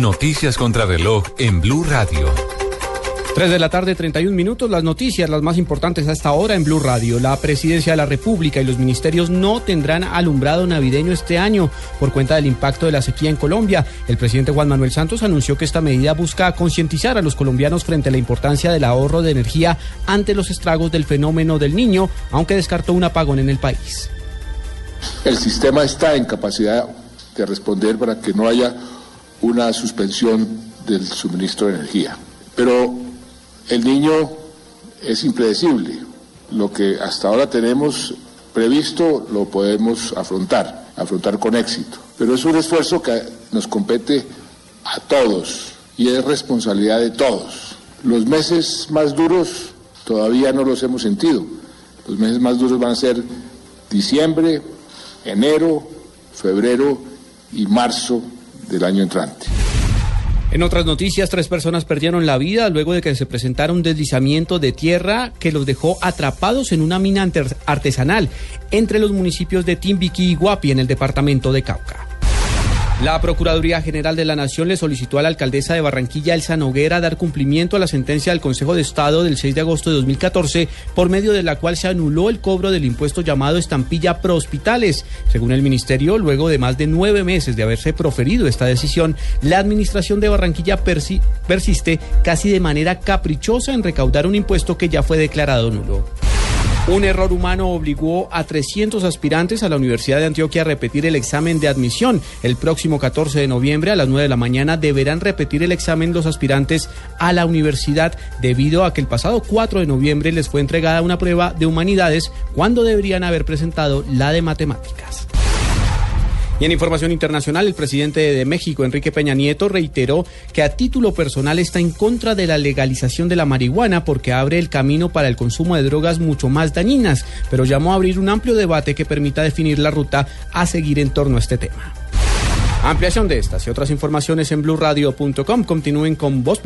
Noticias contra reloj en Blue Radio. 3 de la tarde, 31 minutos. Las noticias, las más importantes hasta ahora en Blue Radio. La presidencia de la República y los ministerios no tendrán alumbrado navideño este año por cuenta del impacto de la sequía en Colombia. El presidente Juan Manuel Santos anunció que esta medida busca concientizar a los colombianos frente a la importancia del ahorro de energía ante los estragos del fenómeno del niño, aunque descartó un apagón en el país. El sistema está en capacidad de responder para que no haya una suspensión del suministro de energía. Pero el niño es impredecible. Lo que hasta ahora tenemos previsto lo podemos afrontar, afrontar con éxito. Pero es un esfuerzo que nos compete a todos y es responsabilidad de todos. Los meses más duros todavía no los hemos sentido. Los meses más duros van a ser diciembre, enero, febrero y marzo del año entrante. En otras noticias, tres personas perdieron la vida luego de que se presentara un deslizamiento de tierra que los dejó atrapados en una mina artesanal entre los municipios de Timbiquí y Guapi en el departamento de Cauca. La Procuraduría General de la Nación le solicitó a la alcaldesa de Barranquilla, Elsa Noguera, dar cumplimiento a la sentencia del Consejo de Estado del 6 de agosto de 2014, por medio de la cual se anuló el cobro del impuesto llamado estampilla pro hospitales. Según el ministerio, luego de más de nueve meses de haberse proferido esta decisión, la administración de Barranquilla persiste casi de manera caprichosa en recaudar un impuesto que ya fue declarado nulo. Un error humano obligó a 300 aspirantes a la Universidad de Antioquia a repetir el examen de admisión. El próximo 14 de noviembre a las 9 de la mañana deberán repetir el examen los aspirantes a la universidad debido a que el pasado 4 de noviembre les fue entregada una prueba de humanidades cuando deberían haber presentado la de matemáticas. Y en información internacional, el presidente de México, Enrique Peña Nieto, reiteró que a título personal está en contra de la legalización de la marihuana porque abre el camino para el consumo de drogas mucho más dañinas, pero llamó a abrir un amplio debate que permita definir la ruta a seguir en torno a este tema. Ampliación de estas y otras informaciones en blurradio.com. Continúen con Voz.